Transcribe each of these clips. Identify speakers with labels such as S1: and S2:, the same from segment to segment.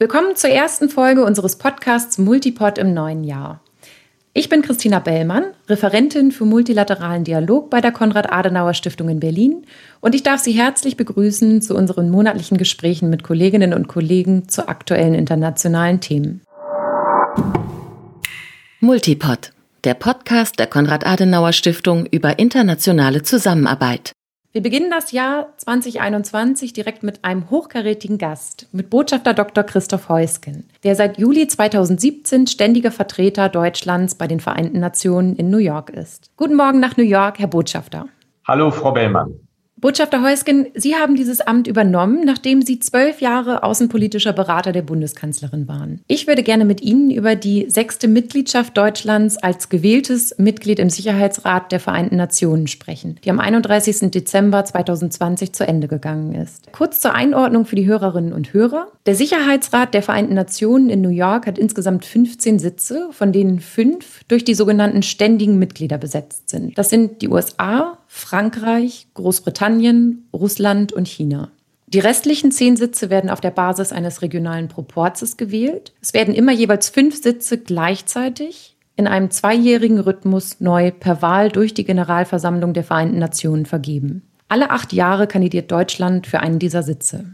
S1: Willkommen zur ersten Folge unseres Podcasts Multipod im neuen Jahr. Ich bin Christina Bellmann, Referentin für multilateralen Dialog bei der Konrad-Adenauer-Stiftung in Berlin und ich darf Sie herzlich begrüßen zu unseren monatlichen Gesprächen mit Kolleginnen und Kollegen zu aktuellen internationalen Themen.
S2: Multipod, der Podcast der Konrad-Adenauer-Stiftung über internationale Zusammenarbeit.
S1: Wir beginnen das Jahr 2021 direkt mit einem hochkarätigen Gast, mit Botschafter Dr. Christoph Heusken, der seit Juli 2017 ständiger Vertreter Deutschlands bei den Vereinten Nationen in New York ist. Guten Morgen nach New York, Herr Botschafter.
S3: Hallo, Frau Bellmann.
S1: Botschafter Heusgen, Sie haben dieses Amt übernommen, nachdem Sie zwölf Jahre außenpolitischer Berater der Bundeskanzlerin waren. Ich würde gerne mit Ihnen über die sechste Mitgliedschaft Deutschlands als gewähltes Mitglied im Sicherheitsrat der Vereinten Nationen sprechen, die am 31. Dezember 2020 zu Ende gegangen ist. Kurz zur Einordnung für die Hörerinnen und Hörer. Der Sicherheitsrat der Vereinten Nationen in New York hat insgesamt 15 Sitze, von denen fünf durch die sogenannten ständigen Mitglieder besetzt sind. Das sind die USA, Frankreich, Großbritannien, Russland und China. Die restlichen zehn Sitze werden auf der Basis eines regionalen Proporzes gewählt. Es werden immer jeweils fünf Sitze gleichzeitig in einem zweijährigen Rhythmus neu per Wahl durch die Generalversammlung der Vereinten Nationen vergeben. Alle acht Jahre kandidiert Deutschland für einen dieser Sitze.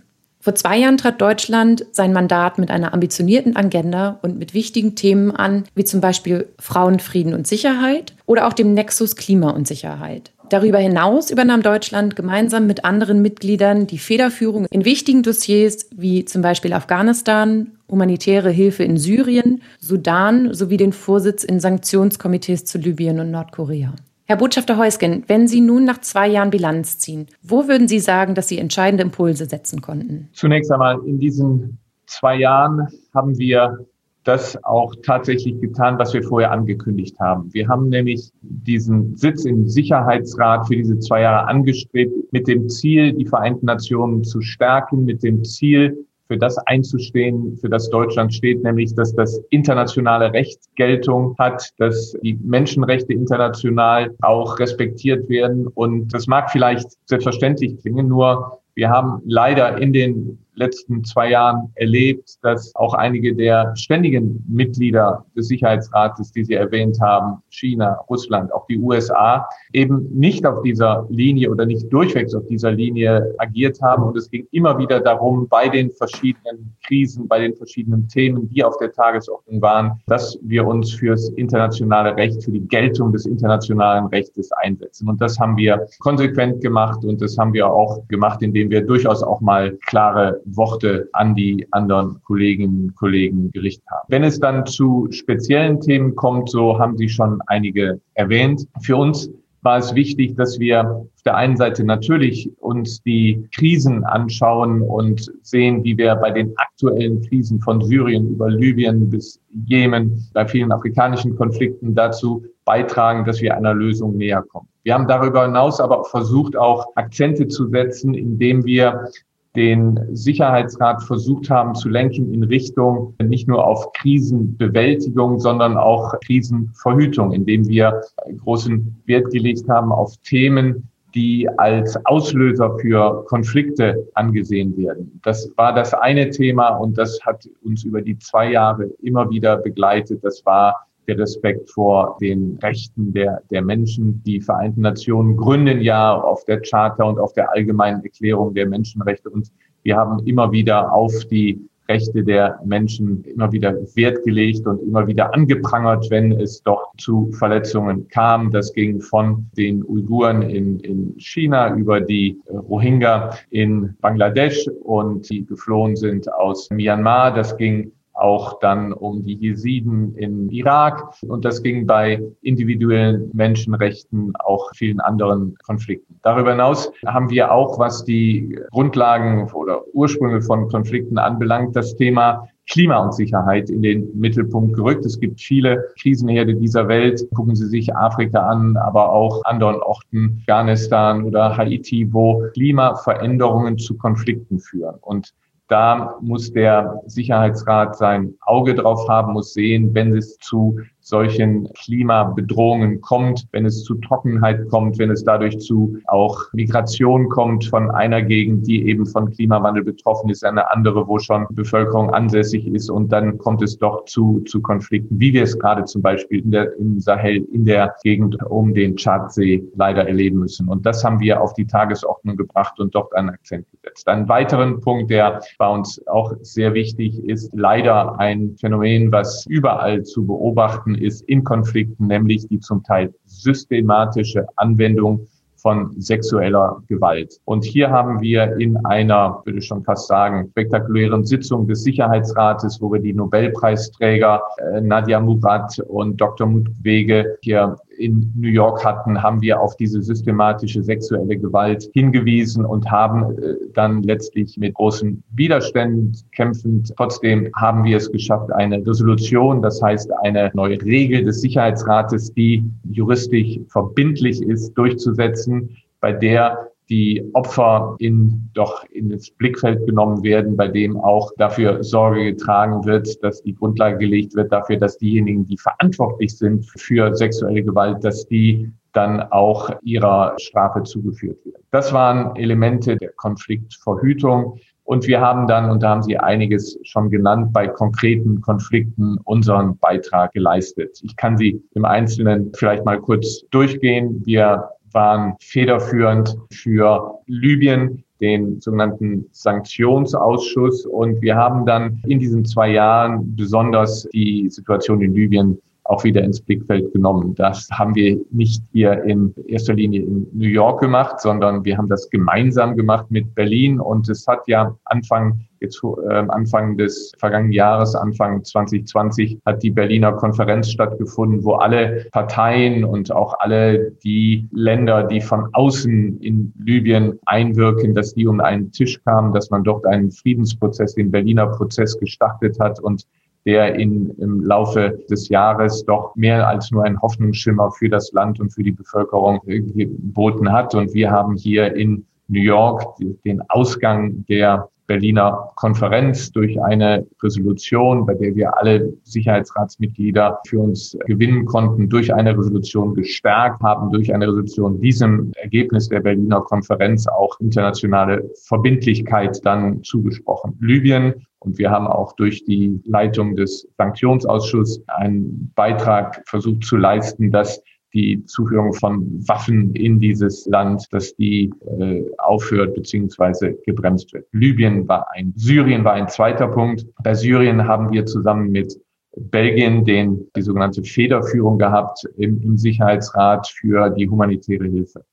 S1: Vor zwei Jahren trat Deutschland sein Mandat mit einer ambitionierten Agenda und mit wichtigen Themen an, wie zum Beispiel Frauen, Frieden und Sicherheit oder auch dem Nexus Klima und Sicherheit. Darüber hinaus übernahm Deutschland gemeinsam mit anderen Mitgliedern die Federführung in wichtigen Dossiers wie zum Beispiel Afghanistan, humanitäre Hilfe in Syrien, Sudan sowie den Vorsitz in Sanktionskomitees zu Libyen und Nordkorea. Herr Botschafter Heusgen, wenn Sie nun nach zwei Jahren Bilanz ziehen, wo würden Sie sagen, dass Sie entscheidende Impulse setzen konnten?
S3: Zunächst einmal, in diesen zwei Jahren haben wir das auch tatsächlich getan, was wir vorher angekündigt haben. Wir haben nämlich diesen Sitz im Sicherheitsrat für diese zwei Jahre angestrebt mit dem Ziel, die Vereinten Nationen zu stärken, mit dem Ziel, für das einzustehen, für das Deutschland steht, nämlich dass das internationale Recht Geltung hat, dass die Menschenrechte international auch respektiert werden. Und das mag vielleicht selbstverständlich klingen, nur wir haben leider in den letzten zwei Jahren erlebt, dass auch einige der ständigen Mitglieder des Sicherheitsrates, die Sie erwähnt haben, China, Russland, auch die USA, eben nicht auf dieser Linie oder nicht durchwegs auf dieser Linie agiert haben. Und es ging immer wieder darum, bei den verschiedenen Krisen, bei den verschiedenen Themen, die auf der Tagesordnung waren, dass wir uns fürs internationale Recht, für die Geltung des internationalen Rechtes einsetzen. Und das haben wir konsequent gemacht und das haben wir auch gemacht, indem wir durchaus auch mal klare Worte an die anderen Kolleginnen und Kollegen gerichtet haben. Wenn es dann zu speziellen Themen kommt, so haben Sie schon einige erwähnt. Für uns war es wichtig, dass wir auf der einen Seite natürlich uns die Krisen anschauen und sehen, wie wir bei den aktuellen Krisen von Syrien über Libyen bis Jemen, bei vielen afrikanischen Konflikten dazu beitragen, dass wir einer Lösung näher kommen. Wir haben darüber hinaus aber versucht, auch Akzente zu setzen, indem wir den Sicherheitsrat versucht haben zu lenken in Richtung nicht nur auf Krisenbewältigung, sondern auch Krisenverhütung, indem wir großen Wert gelegt haben auf Themen, die als Auslöser für Konflikte angesehen werden. Das war das eine Thema und das hat uns über die zwei Jahre immer wieder begleitet. Das war der Respekt vor den Rechten der, der Menschen. Die Vereinten Nationen gründen ja auf der Charta und auf der allgemeinen Erklärung der Menschenrechte. Und wir haben immer wieder auf die Rechte der Menschen immer wieder Wert gelegt und immer wieder angeprangert, wenn es doch zu Verletzungen kam. Das ging von den Uiguren in, in China über die Rohingya in Bangladesch und die geflohen sind aus Myanmar. Das ging auch dann um die Jesiden in Irak. Und das ging bei individuellen Menschenrechten auch vielen anderen Konflikten. Darüber hinaus haben wir auch, was die Grundlagen oder Ursprünge von Konflikten anbelangt, das Thema Klima und Sicherheit in den Mittelpunkt gerückt. Es gibt viele Krisenherde dieser Welt. Gucken Sie sich Afrika an, aber auch anderen Orten, Afghanistan oder Haiti, wo Klimaveränderungen zu Konflikten führen. Und da muss der Sicherheitsrat sein Auge drauf haben, muss sehen, wenn es zu solchen Klimabedrohungen kommt, wenn es zu Trockenheit kommt, wenn es dadurch zu auch Migration kommt von einer Gegend, die eben von Klimawandel betroffen ist, eine andere, wo schon Bevölkerung ansässig ist und dann kommt es doch zu, zu Konflikten, wie wir es gerade zum Beispiel in der, im Sahel, in der Gegend um den Tschadsee leider erleben müssen. Und das haben wir auf die Tagesordnung gebracht und dort einen Akzent gesetzt. Ein weiteren Punkt, der bei uns auch sehr wichtig ist, leider ein Phänomen, was überall zu beobachten ist in Konflikten, nämlich die zum Teil systematische Anwendung von sexueller Gewalt. Und hier haben wir in einer, würde ich schon fast sagen, spektakulären Sitzung des Sicherheitsrates, wo wir die Nobelpreisträger äh, Nadia Murad und Dr. Mukwege hier in New York hatten, haben wir auf diese systematische sexuelle Gewalt hingewiesen und haben äh, dann letztlich mit großen Widerständen kämpfend. Trotzdem haben wir es geschafft, eine Resolution, das heißt eine neue Regel des Sicherheitsrates, die juristisch verbindlich ist, durchzusetzen, bei der die Opfer in, doch in das Blickfeld genommen werden, bei dem auch dafür Sorge getragen wird, dass die Grundlage gelegt wird dafür, dass diejenigen, die verantwortlich sind für sexuelle Gewalt, dass die dann auch ihrer Strafe zugeführt werden. Das waren Elemente der Konfliktverhütung. Und wir haben dann, und da haben Sie einiges schon genannt, bei konkreten Konflikten unseren Beitrag geleistet. Ich kann Sie im Einzelnen vielleicht mal kurz durchgehen. Wir waren federführend für Libyen, den sogenannten Sanktionsausschuss. Und wir haben dann in diesen zwei Jahren besonders die Situation in Libyen auch wieder ins Blickfeld genommen. Das haben wir nicht hier in erster Linie in New York gemacht, sondern wir haben das gemeinsam gemacht mit Berlin. Und es hat ja Anfang jetzt äh, Anfang des vergangenen Jahres, Anfang 2020, hat die Berliner Konferenz stattgefunden, wo alle Parteien und auch alle die Länder, die von außen in Libyen einwirken, dass die um einen Tisch kamen, dass man dort einen Friedensprozess, den Berliner Prozess gestartet hat und der in, im Laufe des Jahres doch mehr als nur ein Hoffnungsschimmer für das Land und für die Bevölkerung geboten hat. Und wir haben hier in New York den Ausgang der Berliner Konferenz durch eine Resolution, bei der wir alle Sicherheitsratsmitglieder für uns gewinnen konnten, durch eine Resolution gestärkt haben, durch eine Resolution diesem Ergebnis der Berliner Konferenz auch internationale Verbindlichkeit dann zugesprochen. Libyen und wir haben auch durch die Leitung des Sanktionsausschusses einen Beitrag versucht zu leisten, dass die Zuführung von Waffen in dieses Land, dass die äh, aufhört bzw. gebremst wird. Libyen war ein, Syrien war ein zweiter Punkt. Bei Syrien haben wir zusammen mit Belgien den, die sogenannte Federführung gehabt im, im Sicherheitsrat für die humanitäre Hilfe.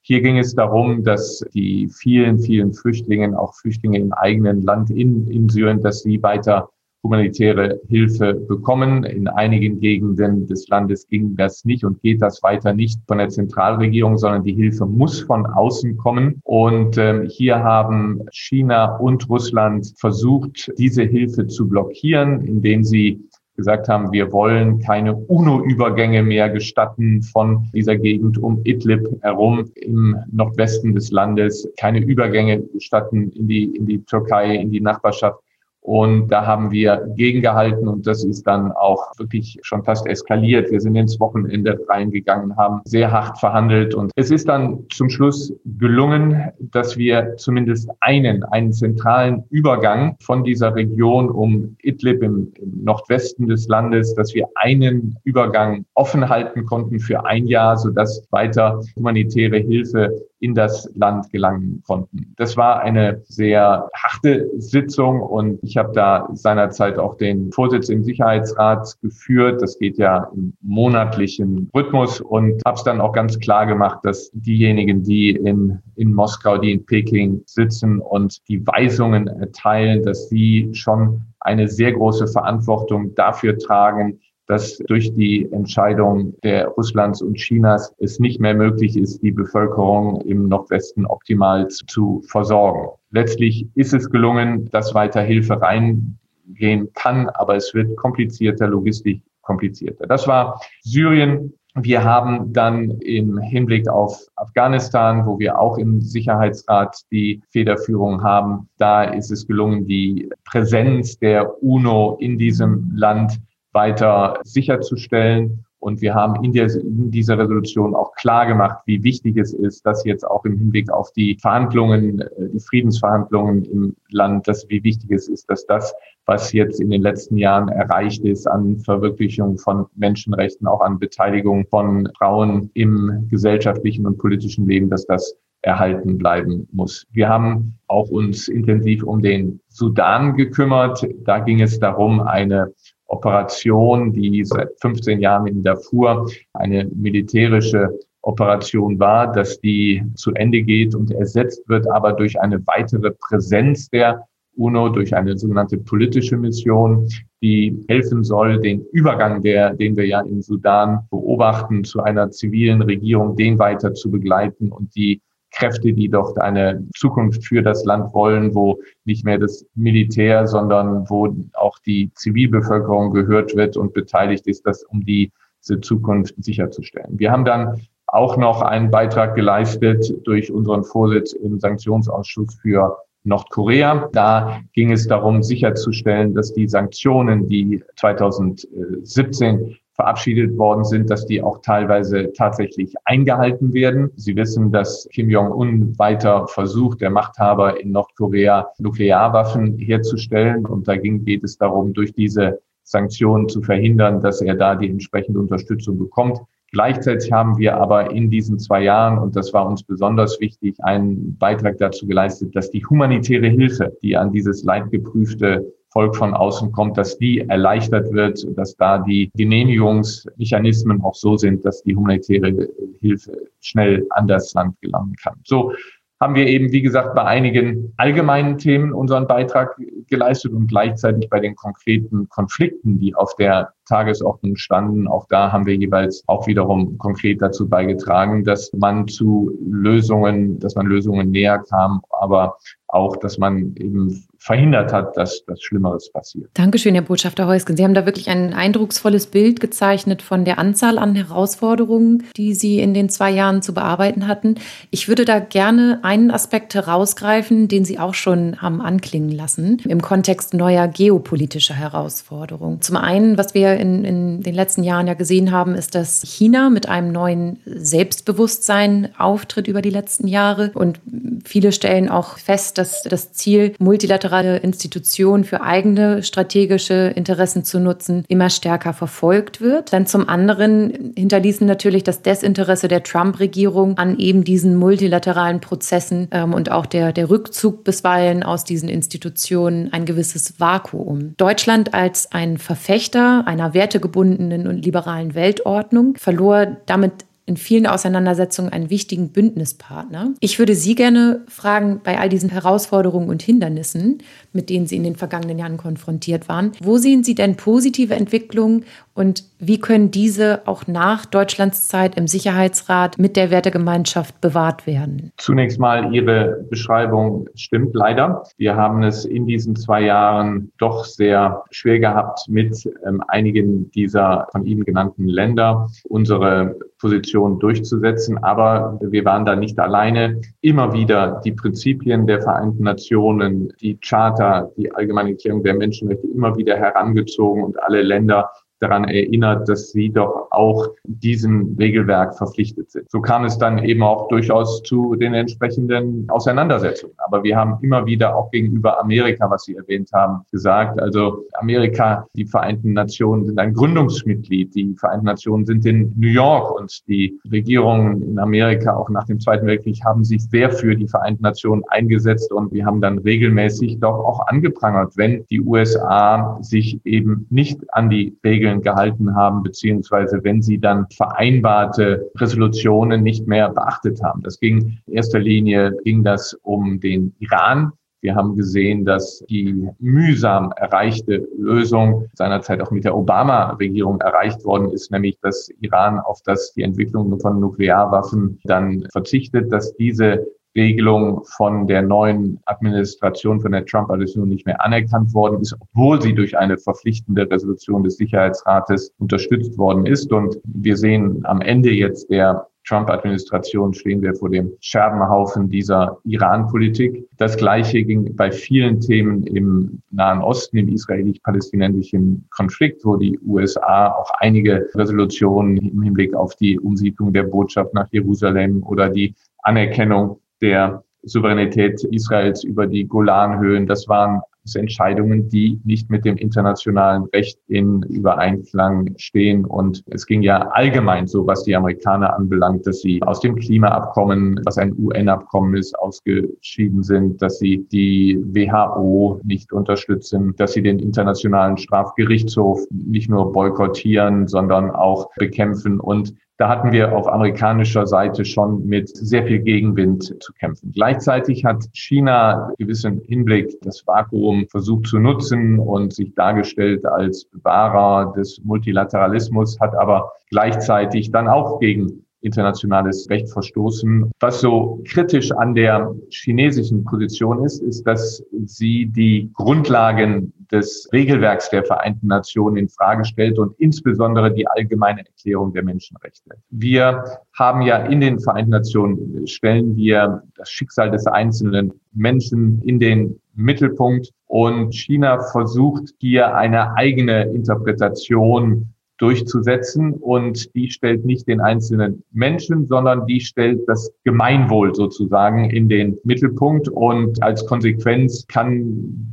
S3: Hier ging es darum, dass die vielen, vielen Flüchtlinge, auch Flüchtlinge im eigenen Land in, in Syrien, dass sie weiter humanitäre Hilfe bekommen. In einigen Gegenden des Landes ging das nicht und geht das weiter nicht von der Zentralregierung, sondern die Hilfe muss von außen kommen. Und ähm, hier haben China und Russland versucht, diese Hilfe zu blockieren, indem sie gesagt haben, wir wollen keine UNO-Übergänge mehr gestatten von dieser Gegend um Idlib herum im Nordwesten des Landes, keine Übergänge gestatten in die, in die Türkei, in die Nachbarschaft und da haben wir gegengehalten und das ist dann auch wirklich schon fast eskaliert. Wir sind ins Wochenende reingegangen, haben sehr hart verhandelt und es ist dann zum Schluss gelungen, dass wir zumindest einen, einen zentralen Übergang von dieser Region um Idlib im, im Nordwesten des Landes, dass wir einen Übergang offen halten konnten für ein Jahr, sodass weiter humanitäre Hilfe in das Land gelangen konnten. Das war eine sehr harte Sitzung und ich habe da seinerzeit auch den Vorsitz im Sicherheitsrat geführt. Das geht ja im monatlichen Rhythmus und habe es dann auch ganz klar gemacht, dass diejenigen, die in, in Moskau, die in Peking sitzen und die Weisungen erteilen, dass sie schon eine sehr große Verantwortung dafür tragen, dass durch die Entscheidung der Russlands und Chinas es nicht mehr möglich ist, die Bevölkerung im Nordwesten optimal zu versorgen. Letztlich ist es gelungen, dass weiter Hilfe reingehen kann, aber es wird komplizierter, logistisch komplizierter. Das war Syrien. Wir haben dann im Hinblick auf Afghanistan, wo wir auch im Sicherheitsrat die Federführung haben, da ist es gelungen, die Präsenz der UNO in diesem Land weiter sicherzustellen. Und wir haben in, der, in, dieser Resolution auch klar gemacht, wie wichtig es ist, dass jetzt auch im Hinblick auf die Verhandlungen, äh, die Friedensverhandlungen im Land, dass wie wichtig es ist, dass das, was jetzt in den letzten Jahren erreicht ist an Verwirklichung von Menschenrechten, auch an Beteiligung von Frauen im gesellschaftlichen und politischen Leben, dass das erhalten bleiben muss. Wir haben auch uns intensiv um den Sudan gekümmert. Da ging es darum, eine Operation, die seit 15 Jahren in Darfur eine militärische Operation war, dass die zu Ende geht und ersetzt wird, aber durch eine weitere Präsenz der UNO, durch eine sogenannte politische Mission, die helfen soll, den Übergang, der, den wir ja im Sudan beobachten, zu einer zivilen Regierung, den weiter zu begleiten und die Kräfte, die dort eine Zukunft für das Land wollen, wo nicht mehr das Militär, sondern wo auch die Zivilbevölkerung gehört wird und beteiligt ist, das um diese Zukunft sicherzustellen. Wir haben dann auch noch einen Beitrag geleistet durch unseren Vorsitz im Sanktionsausschuss für Nordkorea. Da ging es darum, sicherzustellen, dass die Sanktionen, die 2017 verabschiedet worden sind, dass die auch teilweise tatsächlich eingehalten werden. Sie wissen, dass Kim Jong-un weiter versucht, der Machthaber in Nordkorea Nuklearwaffen herzustellen. Und da ging, geht es darum, durch diese Sanktionen zu verhindern, dass er da die entsprechende Unterstützung bekommt. Gleichzeitig haben wir aber in diesen zwei Jahren, und das war uns besonders wichtig, einen Beitrag dazu geleistet, dass die humanitäre Hilfe, die an dieses leidgeprüfte Volk von außen kommt, dass die erleichtert wird, dass da die Genehmigungsmechanismen auch so sind, dass die humanitäre Hilfe schnell an das Land gelangen kann. So haben wir eben, wie gesagt, bei einigen allgemeinen Themen unseren Beitrag geleistet und gleichzeitig bei den konkreten Konflikten, die auf der Tagesordnung standen, auch da haben wir jeweils auch wiederum konkret dazu beigetragen, dass man zu Lösungen, dass man Lösungen näher kam, aber auch, dass man eben verhindert hat, dass das Schlimmeres passiert.
S1: Dankeschön, Herr Botschafter Heusgen. Sie haben da wirklich ein eindrucksvolles Bild gezeichnet von der Anzahl an Herausforderungen, die Sie in den zwei Jahren zu bearbeiten hatten. Ich würde da gerne einen Aspekt herausgreifen, den Sie auch schon haben anklingen lassen, im Kontext neuer geopolitischer Herausforderungen. Zum einen, was wir in, in den letzten Jahren ja gesehen haben, ist, dass China mit einem neuen Selbstbewusstsein auftritt über die letzten Jahre. Und viele stellen auch fest, dass das Ziel multilateral multilaterale Institutionen für eigene strategische Interessen zu nutzen, immer stärker verfolgt wird. Dann zum anderen hinterließen natürlich das Desinteresse der Trump-Regierung an eben diesen multilateralen Prozessen ähm, und auch der, der Rückzug bisweilen aus diesen Institutionen ein gewisses Vakuum. Deutschland als ein Verfechter einer wertegebundenen und liberalen Weltordnung verlor damit in vielen Auseinandersetzungen einen wichtigen Bündnispartner. Ich würde Sie gerne fragen, bei all diesen Herausforderungen und Hindernissen, mit denen Sie in den vergangenen Jahren konfrontiert waren, wo sehen Sie denn positive Entwicklungen und wie können diese auch nach Deutschlands Zeit im Sicherheitsrat mit der Wertegemeinschaft bewahrt werden?
S3: Zunächst mal Ihre Beschreibung stimmt leider. Wir haben es in diesen zwei Jahren doch sehr schwer gehabt, mit ähm, einigen dieser von Ihnen genannten Länder unsere Position durchzusetzen. Aber wir waren da nicht alleine. Immer wieder die Prinzipien der Vereinten Nationen, die Charta, die Allgemeine Erklärung der Menschenrechte immer wieder herangezogen und alle Länder daran erinnert, dass sie doch auch diesem Regelwerk verpflichtet sind. So kam es dann eben auch durchaus zu den entsprechenden Auseinandersetzungen. Aber wir haben immer wieder auch gegenüber Amerika, was Sie erwähnt haben, gesagt, also Amerika, die Vereinten Nationen sind ein Gründungsmitglied. Die Vereinten Nationen sind in New York und die Regierungen in Amerika auch nach dem Zweiten Weltkrieg haben sich sehr für die Vereinten Nationen eingesetzt und wir haben dann regelmäßig doch auch angeprangert, wenn die USA sich eben nicht an die Regeln Regeln gehalten haben, beziehungsweise wenn sie dann vereinbarte Resolutionen nicht mehr beachtet haben. Das ging in erster Linie ging das um den Iran. Wir haben gesehen, dass die mühsam erreichte Lösung seinerzeit auch mit der Obama-Regierung erreicht worden ist, nämlich dass Iran auf das die Entwicklung von Nuklearwaffen dann verzichtet, dass diese Regelung von der neuen Administration, von der Trump-Administration nicht mehr anerkannt worden ist, obwohl sie durch eine verpflichtende Resolution des Sicherheitsrates unterstützt worden ist. Und wir sehen am Ende jetzt der Trump-Administration stehen wir vor dem Scherbenhaufen dieser Iran-Politik. Das Gleiche ging bei vielen Themen im Nahen Osten, im israelisch-palästinensischen Konflikt, wo die USA auch einige Resolutionen im Hinblick auf die Umsiedlung der Botschaft nach Jerusalem oder die Anerkennung der Souveränität Israels über die Golanhöhen. Das waren Entscheidungen, die nicht mit dem internationalen Recht in Übereinklang stehen. Und es ging ja allgemein so, was die Amerikaner anbelangt, dass sie aus dem Klimaabkommen, was ein UN-Abkommen ist, ausgeschieden sind, dass sie die WHO nicht unterstützen, dass sie den Internationalen Strafgerichtshof nicht nur boykottieren, sondern auch bekämpfen und da hatten wir auf amerikanischer Seite schon mit sehr viel Gegenwind zu kämpfen. Gleichzeitig hat China gewissen Hinblick das Vakuum versucht zu nutzen und sich dargestellt als Bewahrer des Multilateralismus, hat aber gleichzeitig dann auch gegen internationales Recht verstoßen. Was so kritisch an der chinesischen Position ist, ist, dass sie die Grundlagen des Regelwerks der Vereinten Nationen in Frage stellt und insbesondere die allgemeine Erklärung der Menschenrechte. Wir haben ja in den Vereinten Nationen stellen wir das Schicksal des einzelnen Menschen in den Mittelpunkt und China versucht hier eine eigene Interpretation durchzusetzen. Und die stellt nicht den einzelnen Menschen, sondern die stellt das Gemeinwohl sozusagen in den Mittelpunkt. Und als Konsequenz kann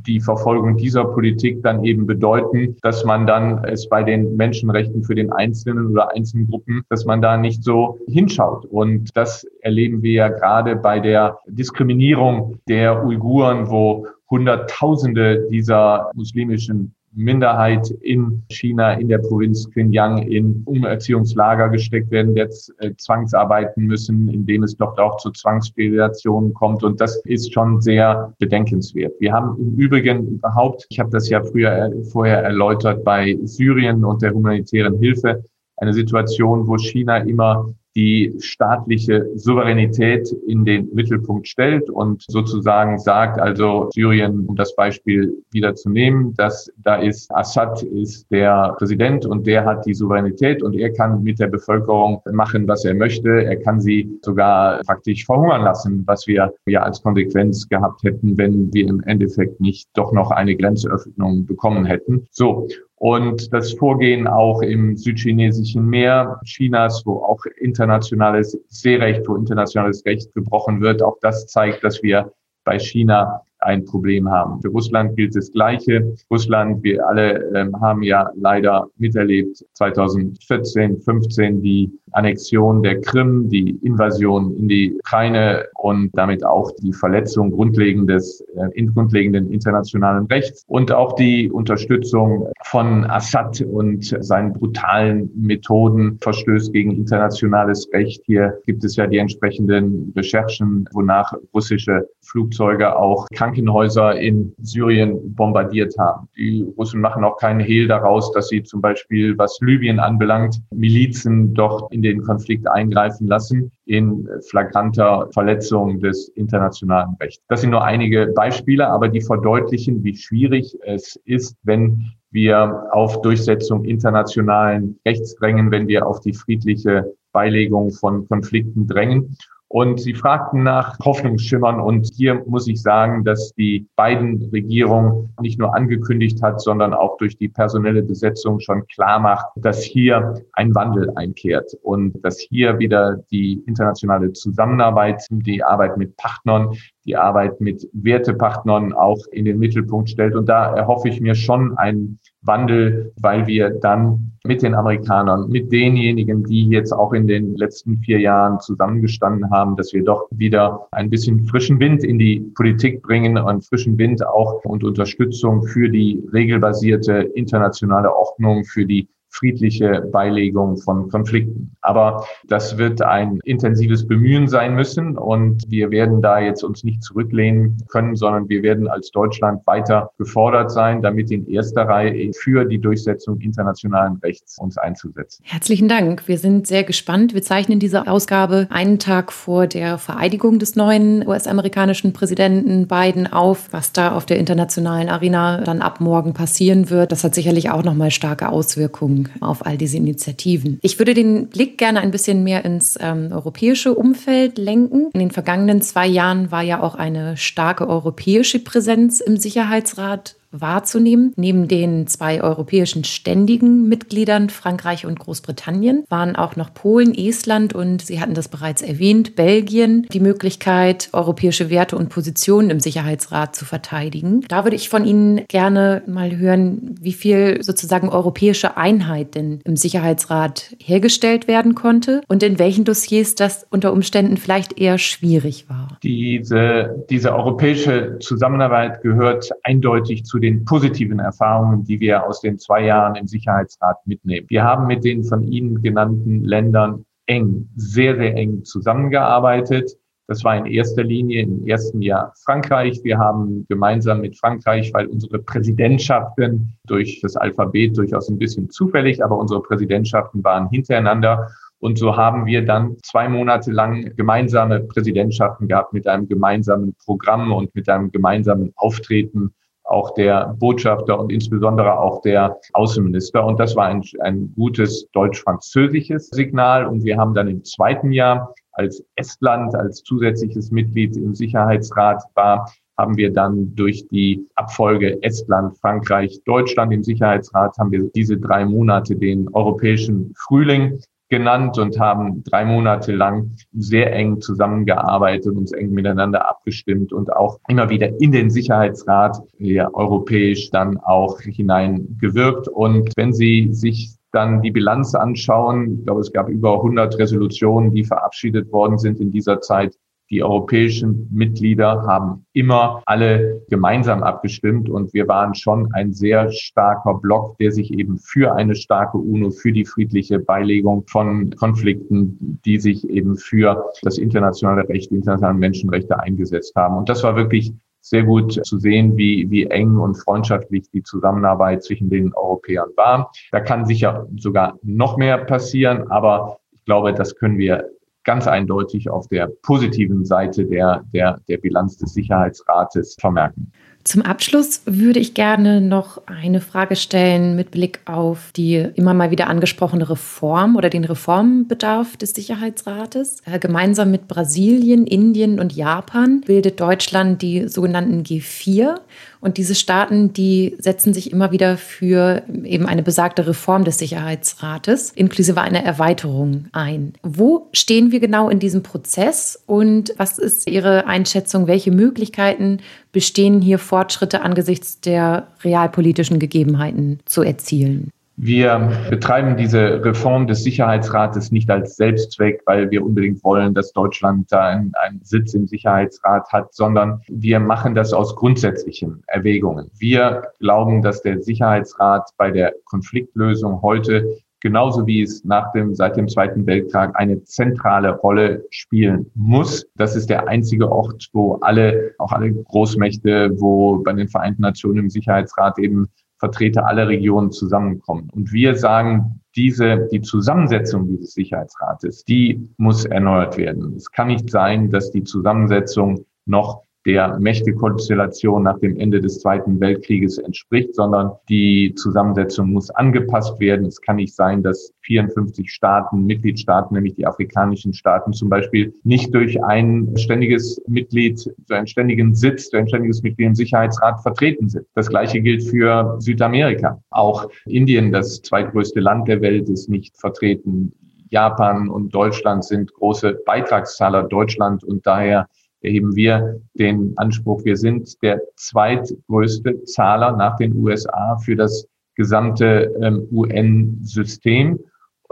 S3: die Verfolgung dieser Politik dann eben bedeuten, dass man dann es bei den Menschenrechten für den Einzelnen oder einzelnen Gruppen, dass man da nicht so hinschaut. Und das erleben wir ja gerade bei der Diskriminierung der Uiguren, wo Hunderttausende dieser muslimischen Minderheit in China, in der Provinz Xinjiang in Umerziehungslager gesteckt werden, jetzt äh, zwangsarbeiten müssen, indem es doch auch zu Zwangssterilisation kommt. Und das ist schon sehr bedenkenswert. Wir haben im Übrigen überhaupt, ich habe das ja früher äh, vorher erläutert, bei Syrien und der humanitären Hilfe eine Situation, wo China immer die staatliche Souveränität in den Mittelpunkt stellt und sozusagen sagt, also Syrien, um das Beispiel wieder zu nehmen, dass da ist Assad ist der Präsident und der hat die Souveränität und er kann mit der Bevölkerung machen, was er möchte. Er kann sie sogar praktisch verhungern lassen, was wir ja als Konsequenz gehabt hätten, wenn wir im Endeffekt nicht doch noch eine Grenzöffnung bekommen hätten. So. Und das Vorgehen auch im südchinesischen Meer Chinas, wo auch internationales Seerecht, wo internationales Recht gebrochen wird, auch das zeigt, dass wir bei China ein Problem haben. Für Russland gilt das Gleiche. Russland, wir alle ähm, haben ja leider miterlebt 2014, 15 die Annexion der Krim, die Invasion in die Ukraine und damit auch die Verletzung grundlegendes, äh, grundlegenden internationalen Rechts und auch die Unterstützung von Assad und seinen brutalen Methoden, Verstößt gegen internationales Recht. Hier gibt es ja die entsprechenden Recherchen, wonach russische Flugzeuge auch Krankenhäuser in Syrien bombardiert haben. Die Russen machen auch keinen Hehl daraus, dass sie zum Beispiel, was Libyen anbelangt, Milizen doch in den Konflikt eingreifen lassen in flagranter Verletzung des internationalen Rechts. Das sind nur einige Beispiele, aber die verdeutlichen, wie schwierig es ist, wenn wir auf Durchsetzung internationalen Rechts drängen, wenn wir auf die friedliche Beilegung von Konflikten drängen. Und Sie fragten nach Hoffnungsschimmern. Und hier muss ich sagen, dass die beiden Regierung nicht nur angekündigt hat, sondern auch durch die personelle Besetzung schon klar macht, dass hier ein Wandel einkehrt und dass hier wieder die internationale Zusammenarbeit, die Arbeit mit Partnern, die Arbeit mit Wertepartnern auch in den Mittelpunkt stellt. Und da erhoffe ich mir schon einen Wandel, weil wir dann mit den Amerikanern, mit denjenigen, die jetzt auch in den letzten vier Jahren zusammengestanden haben, dass wir doch wieder ein bisschen frischen Wind in die Politik bringen und frischen Wind auch und Unterstützung für die regelbasierte internationale Ordnung, für die friedliche Beilegung von Konflikten. Aber das wird ein intensives Bemühen sein müssen und wir werden da jetzt uns nicht zurücklehnen können, sondern wir werden als Deutschland weiter gefordert sein, damit in erster Reihe für die Durchsetzung internationalen Rechts uns einzusetzen.
S1: Herzlichen Dank. Wir sind sehr gespannt. Wir zeichnen diese Ausgabe einen Tag vor der Vereidigung des neuen US-amerikanischen Präsidenten Biden auf, was da auf der internationalen Arena dann ab morgen passieren wird. Das hat sicherlich auch nochmal starke Auswirkungen Auf all diese Initiativen. Ich würde den Blick gerne ein bisschen mehr ins ähm, europäische Umfeld lenken. In den vergangenen zwei Jahren war ja auch eine starke europäische Präsenz im Sicherheitsrat wahrzunehmen. Neben den zwei europäischen ständigen Mitgliedern Frankreich und Großbritannien waren auch noch Polen, Estland und Sie hatten das bereits erwähnt, Belgien die Möglichkeit, europäische Werte und Positionen im Sicherheitsrat zu verteidigen. Da würde ich von Ihnen gerne mal hören, wie viel sozusagen europäische Einheit denn im Sicherheitsrat hergestellt werden konnte und in welchen Dossiers das unter Umständen vielleicht eher schwierig war.
S3: Diese, diese europäische Zusammenarbeit gehört eindeutig zu den positiven Erfahrungen, die wir aus den zwei Jahren im Sicherheitsrat mitnehmen. Wir haben mit den von Ihnen genannten Ländern eng, sehr, sehr eng zusammengearbeitet. Das war in erster Linie im ersten Jahr Frankreich. Wir haben gemeinsam mit Frankreich, weil unsere Präsidentschaften durch das Alphabet durchaus ein bisschen zufällig, aber unsere Präsidentschaften waren hintereinander. Und so haben wir dann zwei Monate lang gemeinsame Präsidentschaften gehabt mit einem gemeinsamen Programm und mit einem gemeinsamen Auftreten auch der Botschafter und insbesondere auch der Außenminister. Und das war ein, ein gutes deutsch-französisches Signal. Und wir haben dann im zweiten Jahr als Estland, als zusätzliches Mitglied im Sicherheitsrat war, haben wir dann durch die Abfolge Estland, Frankreich, Deutschland im Sicherheitsrat, haben wir diese drei Monate den europäischen Frühling genannt und haben drei Monate lang sehr eng zusammengearbeitet, uns eng miteinander abgestimmt und auch immer wieder in den Sicherheitsrat ja, europäisch dann auch hineingewirkt. Und wenn Sie sich dann die Bilanz anschauen, ich glaube, es gab über 100 Resolutionen, die verabschiedet worden sind in dieser Zeit, die europäischen Mitglieder haben immer alle gemeinsam abgestimmt und wir waren schon ein sehr starker Block, der sich eben für eine starke UNO, für die friedliche Beilegung von Konflikten, die sich eben für das internationale Recht, die internationalen Menschenrechte eingesetzt haben. Und das war wirklich sehr gut zu sehen, wie, wie eng und freundschaftlich die Zusammenarbeit zwischen den Europäern war. Da kann sicher sogar noch mehr passieren, aber ich glaube, das können wir ganz eindeutig auf der positiven Seite der, der, der Bilanz des Sicherheitsrates vermerken.
S1: Zum Abschluss würde ich gerne noch eine Frage stellen mit Blick auf die immer mal wieder angesprochene Reform oder den Reformbedarf des Sicherheitsrates. Äh, gemeinsam mit Brasilien, Indien und Japan bildet Deutschland die sogenannten G4 und diese Staaten, die setzen sich immer wieder für eben eine besagte Reform des Sicherheitsrates, inklusive einer Erweiterung ein. Wo stehen wir genau in diesem Prozess und was ist Ihre Einschätzung? Welche Möglichkeiten bestehen hier Fortschritte angesichts der realpolitischen Gegebenheiten zu erzielen?
S3: Wir betreiben diese Reform des Sicherheitsrates nicht als Selbstzweck, weil wir unbedingt wollen, dass Deutschland da einen, einen, Sitz im Sicherheitsrat hat, sondern wir machen das aus grundsätzlichen Erwägungen. Wir glauben, dass der Sicherheitsrat bei der Konfliktlösung heute genauso wie es nach dem, seit dem Zweiten Weltkrieg eine zentrale Rolle spielen muss. Das ist der einzige Ort, wo alle, auch alle Großmächte, wo bei den Vereinten Nationen im Sicherheitsrat eben Vertreter aller Regionen zusammenkommen. Und wir sagen, diese, die Zusammensetzung dieses Sicherheitsrates, die muss erneuert werden. Es kann nicht sein, dass die Zusammensetzung noch der Mächtekonstellation nach dem Ende des Zweiten Weltkrieges entspricht, sondern die Zusammensetzung muss angepasst werden. Es kann nicht sein, dass 54 Staaten, Mitgliedstaaten, nämlich die afrikanischen Staaten zum Beispiel, nicht durch ein ständiges Mitglied, so einen ständigen Sitz, ein ständiges Mitglied im Sicherheitsrat vertreten sind. Das Gleiche gilt für Südamerika. Auch Indien, das zweitgrößte Land der Welt, ist nicht vertreten. Japan und Deutschland sind große Beitragszahler Deutschland und daher erheben wir den Anspruch, wir sind der zweitgrößte Zahler nach den USA für das gesamte ähm, UN-System.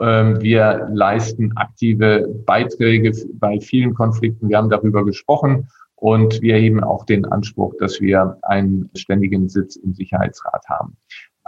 S3: Ähm, wir leisten aktive Beiträge bei vielen Konflikten. Wir haben darüber gesprochen. Und wir erheben auch den Anspruch, dass wir einen ständigen Sitz im Sicherheitsrat haben.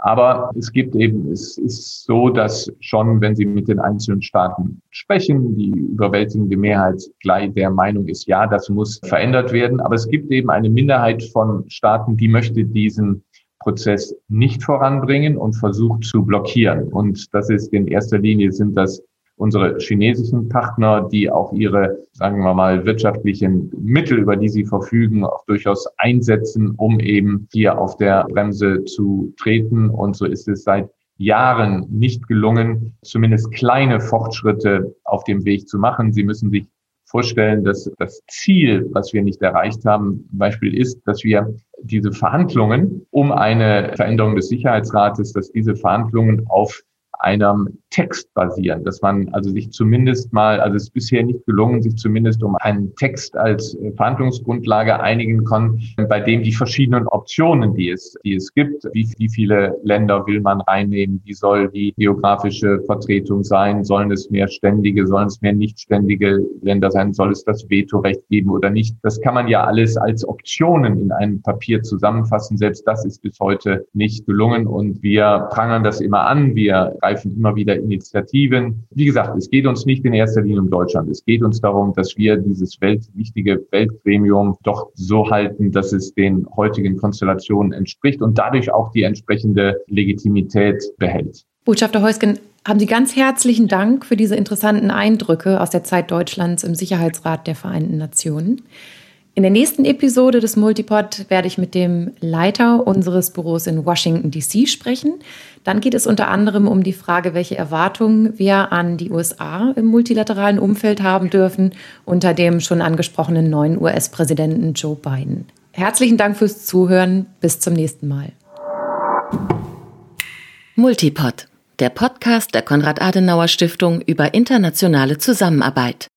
S3: Aber es gibt eben, es ist so, dass schon, wenn Sie mit den einzelnen Staaten sprechen, die überwältigende Mehrheit gleich der Meinung ist, ja, das muss verändert werden. Aber es gibt eben eine Minderheit von Staaten, die möchte diesen Prozess nicht voranbringen und versucht zu blockieren. Und das ist in erster Linie sind das unsere chinesischen Partner, die auch ihre, sagen wir mal, wirtschaftlichen Mittel, über die sie verfügen, auch durchaus einsetzen, um eben hier auf der Bremse zu treten. Und so ist es seit Jahren nicht gelungen, zumindest kleine Fortschritte auf dem Weg zu machen. Sie müssen sich vorstellen, dass das Ziel, was wir nicht erreicht haben, Beispiel ist, dass wir diese Verhandlungen um eine Veränderung des Sicherheitsrates, dass diese Verhandlungen auf einem Text basieren, dass man also sich zumindest mal, also es ist bisher nicht gelungen, sich zumindest um einen Text als äh, Verhandlungsgrundlage einigen kann, bei dem die verschiedenen Optionen, die es, die es gibt, wie, wie viele Länder will man reinnehmen, wie soll die geografische Vertretung sein, sollen es mehr ständige, sollen es mehr nicht ständige Länder sein, soll es das Vetorecht geben oder nicht. Das kann man ja alles als Optionen in einem Papier zusammenfassen. Selbst das ist bis heute nicht gelungen und wir prangern das immer an. Wir immer wieder Initiativen. Wie gesagt, es geht uns nicht in erster Linie um Deutschland. Es geht uns darum, dass wir dieses weltwichtige Weltgremium doch so halten, dass es den heutigen Konstellationen entspricht und dadurch auch die entsprechende Legitimität behält.
S1: Botschafter Heusgen, haben Sie ganz herzlichen Dank für diese interessanten Eindrücke aus der Zeit Deutschlands im Sicherheitsrat der Vereinten Nationen. In der nächsten Episode des Multipod werde ich mit dem Leiter unseres Büros in Washington, DC sprechen. Dann geht es unter anderem um die Frage, welche Erwartungen wir an die USA im multilateralen Umfeld haben dürfen unter dem schon angesprochenen neuen US-Präsidenten Joe Biden. Herzlichen Dank fürs Zuhören. Bis zum nächsten Mal.
S2: Multipod, der Podcast der Konrad-Adenauer-Stiftung über internationale Zusammenarbeit.